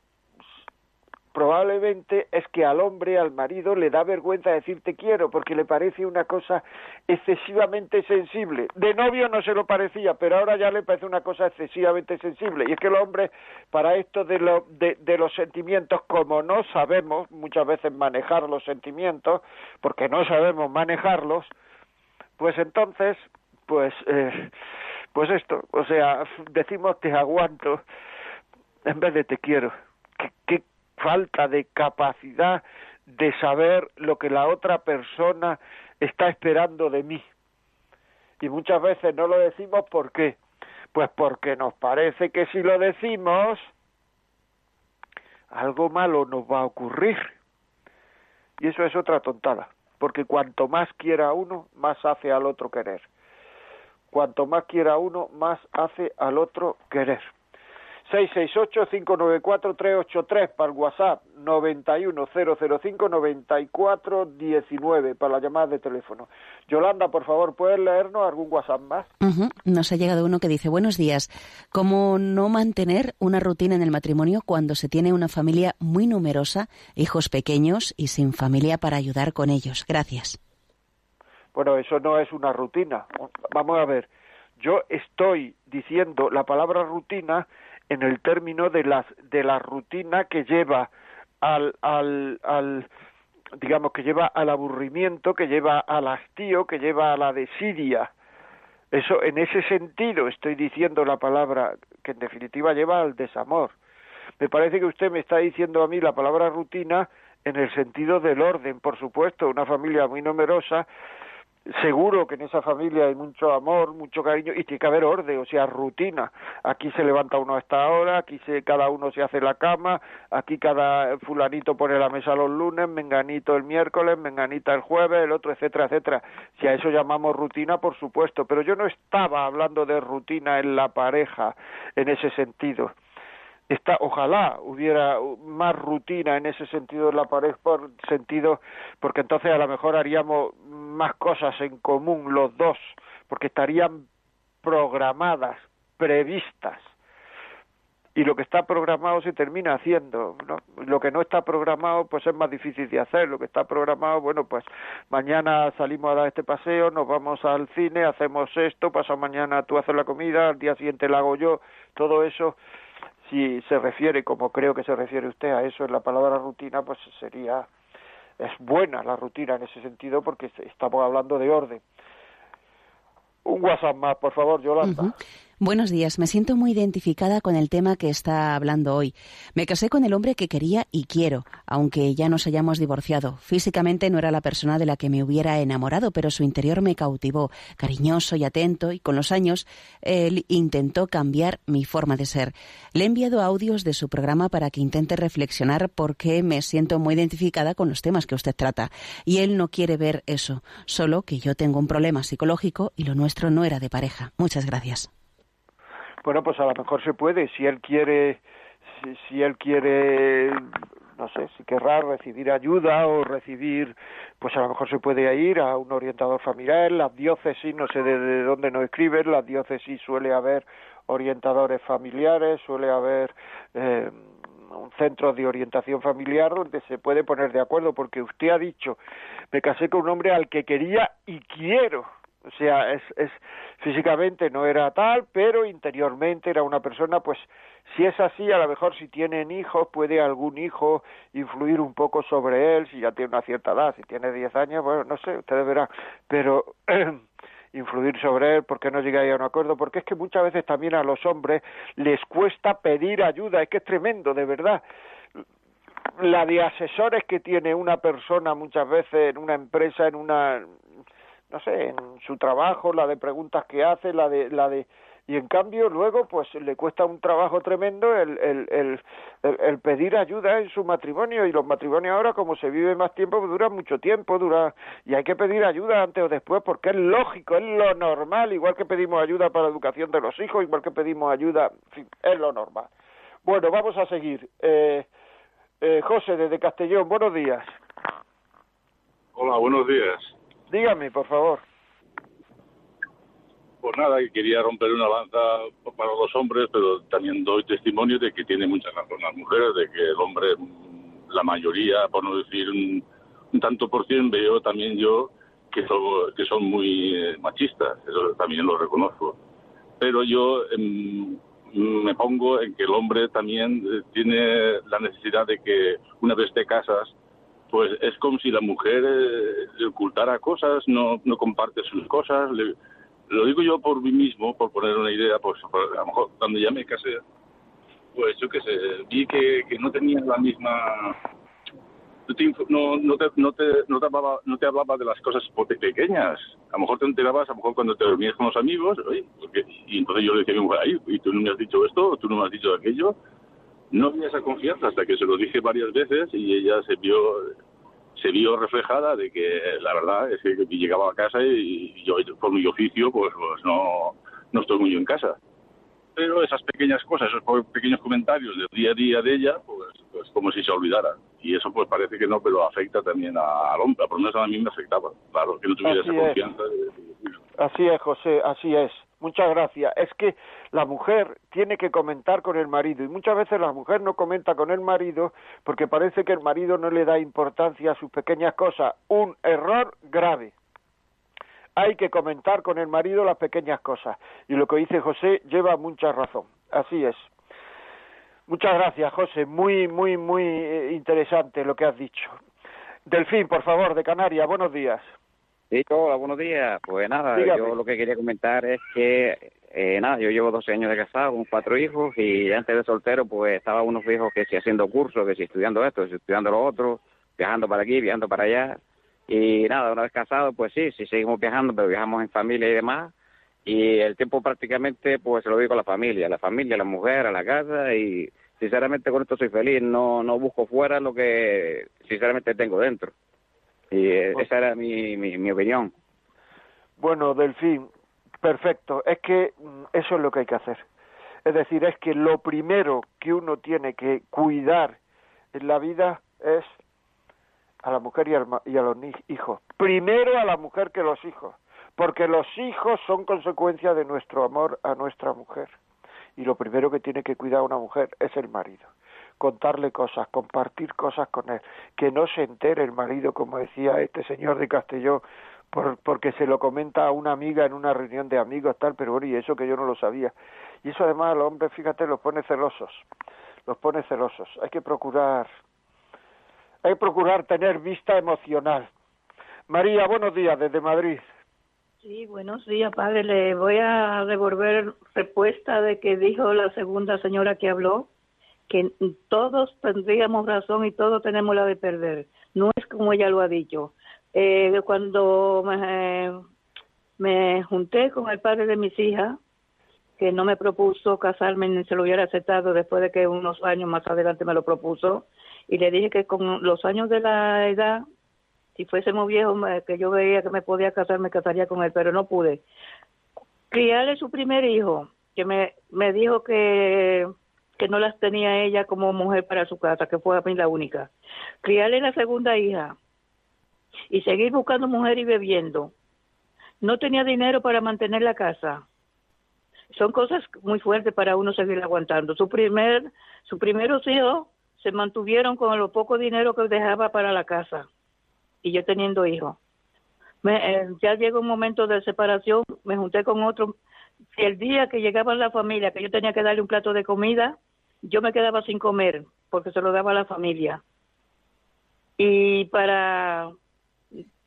probablemente es que al hombre, al marido, le da vergüenza decir te quiero porque le parece una cosa excesivamente sensible. De novio no se lo parecía, pero ahora ya le parece una cosa excesivamente sensible. Y es que el hombre, para esto de, lo, de, los sentimientos, como no sabemos muchas veces manejar los sentimientos, porque no sabemos manejarlos, pues entonces, pues, eh, pues esto, o sea, decimos te aguanto en vez de te quiero. ¿Qué, qué, falta de capacidad de saber lo que la otra persona está esperando de mí. Y muchas veces no lo decimos ¿por qué? Pues porque nos parece que si lo decimos algo malo nos va a ocurrir. Y eso es otra tontada, porque cuanto más quiera uno, más hace al otro querer. Cuanto más quiera uno, más hace al otro querer. 668-594-383 para el WhatsApp 91005-9419 para la llamada de teléfono. Yolanda, por favor, ¿puedes leernos algún WhatsApp más? Nos ha llegado uno que dice, buenos días, ¿cómo no mantener una rutina en el matrimonio cuando se tiene una familia muy numerosa, hijos pequeños y sin familia para ayudar con ellos? Gracias. Bueno, eso no es una rutina. Vamos a ver, yo estoy diciendo la palabra rutina en el término de las de la rutina que lleva al, al, al digamos que lleva al aburrimiento, que lleva al hastío, que lleva a la desidia. Eso en ese sentido estoy diciendo la palabra que en definitiva lleva al desamor. Me parece que usted me está diciendo a mí la palabra rutina en el sentido del orden, por supuesto, una familia muy numerosa seguro que en esa familia hay mucho amor, mucho cariño y tiene que haber orden, o sea, rutina. Aquí se levanta uno a esta hora, aquí se, cada uno se hace la cama, aquí cada fulanito pone la mesa los lunes, menganito el miércoles, menganita el jueves, el otro, etcétera, etcétera. Si a eso llamamos rutina, por supuesto, pero yo no estaba hablando de rutina en la pareja en ese sentido está ojalá hubiera más rutina en ese sentido la pareja por sentido porque entonces a lo mejor haríamos más cosas en común los dos porque estarían programadas previstas. Y lo que está programado se termina haciendo lo que no está programado pues es más difícil de hacer. Lo que está programado bueno pues mañana salimos a dar este paseo nos vamos al cine hacemos esto pasado mañana tú haces la comida al día siguiente la hago yo todo eso si se refiere, como creo que se refiere usted a eso en la palabra rutina, pues sería es buena la rutina en ese sentido porque estamos hablando de orden. Un WhatsApp más, por favor, Yolanda. Buenos días, me siento muy identificada con el tema que está hablando hoy. Me casé con el hombre que quería y quiero, aunque ya nos hayamos divorciado. Físicamente no era la persona de la que me hubiera enamorado, pero su interior me cautivó, cariñoso y atento, y con los años él intentó cambiar mi forma de ser. Le he enviado audios de su programa para que intente reflexionar porque me siento muy identificada con los temas que usted trata. Y él no quiere ver eso, solo que yo tengo un problema psicológico y lo nuestro no era de pareja. Muchas gracias. Bueno, pues a lo mejor se puede, si él quiere, si, él quiere, no sé, si querrá recibir ayuda o recibir, pues a lo mejor se puede ir a un orientador familiar, las diócesis, no sé de, dónde nos escriben, las diócesis suele haber orientadores familiares, suele haber eh, un centro de orientación familiar donde se puede poner de acuerdo, porque usted ha dicho, me casé con un hombre al que quería y quiero, o sea, es, es físicamente no era tal, pero interiormente era una persona, pues si es así, a lo mejor si tienen hijos, puede algún hijo influir un poco sobre él, si ya tiene una cierta edad, si tiene 10 años, bueno, no sé, ustedes verán, pero influir sobre él, porque no llegáis a un acuerdo, porque es que muchas veces también a los hombres les cuesta pedir ayuda, es que es tremendo, de verdad. La de asesores que tiene una persona muchas veces en una empresa, en una no sé, en su trabajo, la de preguntas que hace, la de, la de, y en cambio luego pues le cuesta un trabajo tremendo el, el, el, el, pedir ayuda en su matrimonio y los matrimonios ahora como se vive más tiempo duran mucho tiempo dura y hay que pedir ayuda antes o después porque es lógico es lo normal igual que pedimos ayuda para la educación de los hijos igual que pedimos ayuda en fin, es lo normal. Bueno vamos a seguir. Eh, eh, José desde Castellón buenos días. Hola buenos días Dígame, por favor. Pues nada, quería romper una lanza para los hombres, pero también doy testimonio de que tiene muchas razón las mujeres, de que el hombre, la mayoría, por no decir un, tanto por cien, veo también yo que son, que son muy eh, machistas, eso también lo reconozco. Pero yo em, me pongo en que el hombre también eh, tiene la necesidad de que una vez te casas, pues es como si la mujer eh, le ocultara cosas, no, no comparte sus cosas. lo digo yo por mí mismo, por poner una idea, pues a lo mejor cuando ya me casé, pues yo qué sé, vi que, que no tenía la misma... No, no, te, no, te, no, te hablaba, no te hablaba de las cosas pequeñas. A lo mejor te enterabas, a lo mejor cuando te dormías con los amigos, y entonces yo le decía a mi Ay, ¿y tú no me has dicho esto? ¿Tú no me has dicho aquello? No había esa confianza hasta que se lo dije varias veces y ella se vio se vio reflejada de que la verdad es que llegaba a casa y, yo por mi oficio pues, pues no, no estoy muy en casa pero esas pequeñas cosas, esos pequeños comentarios del día a día de ella, pues, pues como si se olvidaran. Y eso pues parece que no, pero afecta también al hombre, por lo menos a mí me afectaba, claro, que no tuviera esa confianza. Así es, José, así es. Muchas gracias. Es que la mujer tiene que comentar con el marido y muchas veces la mujer no comenta con el marido porque parece que el marido no le da importancia a sus pequeñas cosas. Un error grave. Hay que comentar con el marido las pequeñas cosas. Y lo que dice José lleva mucha razón. Así es. Muchas gracias, José. Muy, muy, muy eh, interesante lo que has dicho. Delfín, por favor, de Canarias. Buenos días. Sí, hola, buenos días. Pues nada, yo lo que quería comentar es que, eh, nada, yo llevo 12 años de casado, con cuatro hijos, y antes de soltero, pues estaba unos hijos que si haciendo cursos, que si estudiando esto, que si estudiando lo otro, viajando para aquí, viajando para allá. Y nada, una vez casado, pues sí, sí seguimos viajando, pero viajamos en familia y demás. Y el tiempo prácticamente, pues se lo digo a la familia, a la familia, a la mujer, a la casa, y sinceramente con esto soy feliz, no, no busco fuera lo que sinceramente tengo dentro. Y eh, esa era mi, mi, opinión. Bueno, Delfín, perfecto. Es que mm, eso es lo que hay que hacer. Es decir, es que lo primero que uno tiene que cuidar en la vida es a la mujer y, y a los hijos. Primero a la mujer que los hijos, porque los hijos son consecuencia de nuestro amor a nuestra mujer. Y lo primero que tiene que cuidar una mujer es el marido contarle cosas, compartir cosas con él, que no se entere el marido, como decía este señor de Castellón, por, porque se lo comenta a una amiga en una reunión de amigos, tal, pero bueno, y eso que yo no lo sabía. Y eso además a los hombres, fíjate, los pone celosos, los pone celosos. Hay que procurar, hay que procurar tener vista emocional. María, buenos días desde Madrid. Sí, buenos días, padre. Le voy a devolver respuesta de que dijo la segunda señora que habló, que todos tendríamos razón y todos tenemos la de perder. No es como ella lo ha dicho. Eh, cuando me, junté con el padre de mis hijas, que no me propuso casarme ni se lo hubiera aceptado después de que unos años más adelante me lo propuso, y le dije que con los años de la edad, si fuésemos viejos, que yo veía que me podía casar, me casaría con él, pero no pude. Criarle su primer hijo, que me, me dijo que, que no las tenía ella como mujer para su casa, que fue a mí la única. Criarle la segunda hija y seguir buscando mujer y bebiendo no tenía dinero para mantener la casa. Son cosas muy fuertes para uno seguir aguantando. Su primer, sus primeros hijos se mantuvieron con lo poco dinero que dejaba para la casa y yo teniendo hijos. Eh, ya llegó un momento de separación, me junté con otro. El día que llegaba la familia, que yo tenía que darle un plato de comida, yo me quedaba sin comer porque se lo daba a la familia. Y para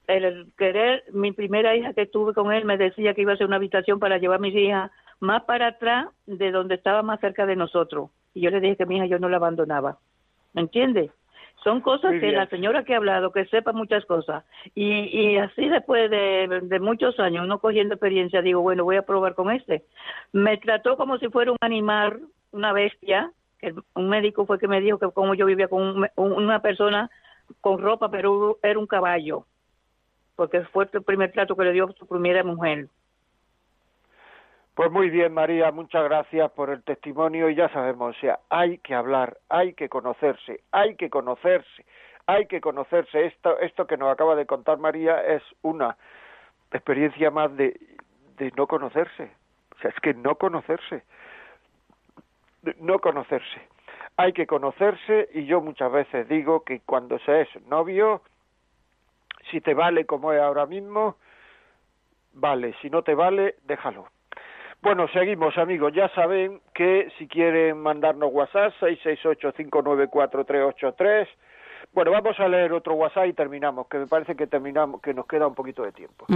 el querer, mi primera hija que tuve con él me decía que iba a hacer una habitación para llevar a mis hijas más para atrás de donde estaba más cerca de nosotros. Y yo le dije que mi hija yo no la abandonaba. ¿Me entiende? Son cosas que la señora que ha hablado, que sepa muchas cosas. Y, y así después de, de, muchos años, no cogiendo experiencia, digo, bueno, voy a probar con este. Me trató como si fuera un animal, una bestia. un médico fue que me dijo que como yo vivía con una persona con ropa, pero era un caballo porque fue el primer trato que le dio su primera mujer. Pues muy bien, María, muchas gracias por el testimonio y ya sabemos, o sea, hay que hablar, hay que conocerse, hay que conocerse, hay que conocerse. Esto, esto que nos acaba de contar María es una experiencia más de, de no conocerse. O sea, es que no conocerse, no conocerse. Hay que conocerse y yo muchas veces digo que cuando se es novio, si te vale como es ahora mismo, vale. Si no te vale, déjalo. Bueno, seguimos amigos. Ya saben que si quieren mandarnos WhatsApp, 668-594-383 bueno, vamos a leer otro WhatsApp y terminamos, que me parece que terminamos, que nos queda un poquito de tiempo.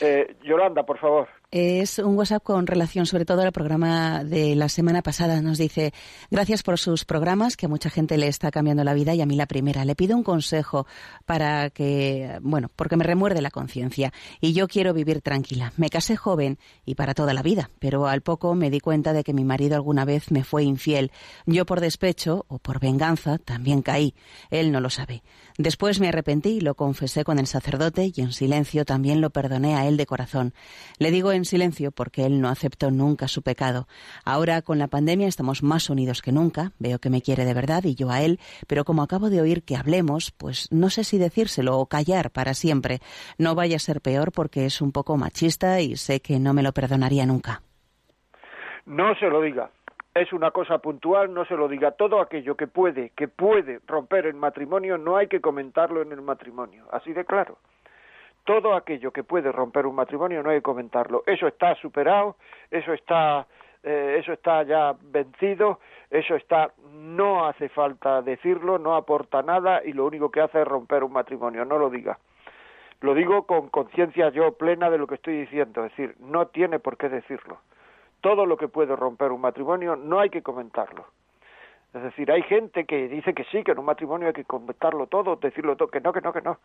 Eh, Yolanda, por favor. Es un WhatsApp con relación sobre todo al programa de la semana pasada. Nos dice, gracias por sus programas, que a mucha gente le está cambiando la vida y a mí la primera. Le pido un consejo para que, bueno, porque me remuerde la conciencia y yo quiero vivir tranquila. Me casé joven y para toda la vida, pero al poco me di cuenta de que mi marido alguna vez me fue infiel. Yo por despecho o por venganza también caí. Él no lo sabe. Después me arrepentí y lo confesé con el sacerdote y en silencio también lo perdoné a él de corazón. Le digo en silencio porque él no aceptó nunca su pecado. Ahora con la pandemia estamos más unidos que nunca. Veo que me quiere de verdad y yo a él, pero como acabo de oír que hablemos, pues no sé si decírselo o callar para siempre. No vaya a ser peor porque es un poco machista y sé que no me lo perdonaría nunca. No se lo diga es una cosa puntual, no se lo diga. Todo aquello que puede, que puede romper el matrimonio, no hay que comentarlo en el matrimonio. Así de claro. Todo aquello que puede romper un matrimonio no hay que comentarlo. Eso está superado, eso está, eh, eso está ya vencido, eso está, no hace falta decirlo, no aporta nada y lo único que hace es romper un matrimonio. No lo diga. Lo digo con conciencia yo plena de lo que estoy diciendo, es decir, no tiene por qué decirlo todo lo que puede romper un matrimonio no hay que comentarlo. Es decir, hay gente que dice que sí, que en un matrimonio hay que comentarlo todo, decirlo todo, que no, que no, que no.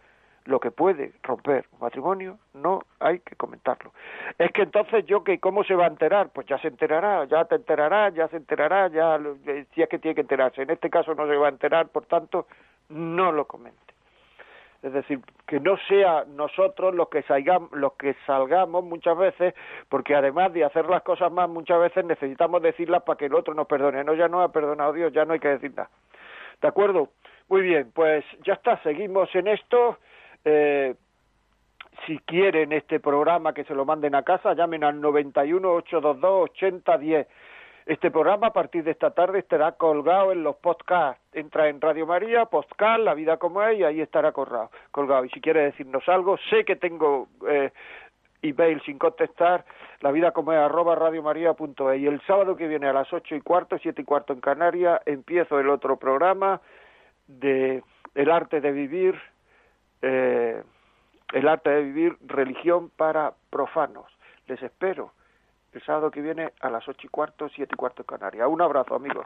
Lo que puede romper un matrimonio no hay que comentarlo. Es que entonces yo que cómo se va a enterar, pues ya se enterará, ya te enterará, ya se enterará, ya si es que tiene que enterarse. En este caso no se va a enterar, por tanto, no lo comente. Es decir, que no sea nosotros los que salgamos, los que salgamos muchas veces, porque además de hacer las cosas más, muchas veces necesitamos decirlas para que el otro nos perdone. No, ya no ha perdonado Dios, ya no hay que decir nada. ¿De acuerdo? Muy bien, pues ya está, seguimos en esto. Eh, si quieren este programa que se lo manden a casa, llamen al 91 822 8010 este programa a partir de esta tarde estará colgado en los podcasts. Entra en Radio María, podcast, La Vida como es, y ahí estará colgado. colgado. Y si quiere decirnos algo, sé que tengo eh, email sin contestar, la vida como es arroba radiomaria.es. Y el sábado que viene a las ocho y cuarto, siete y cuarto en Canarias, empiezo el otro programa de El arte de vivir, eh, el arte de vivir, religión para profanos. Les espero el sábado que viene a las ocho y cuarto, siete y cuarto Canarias. Un abrazo, amigos.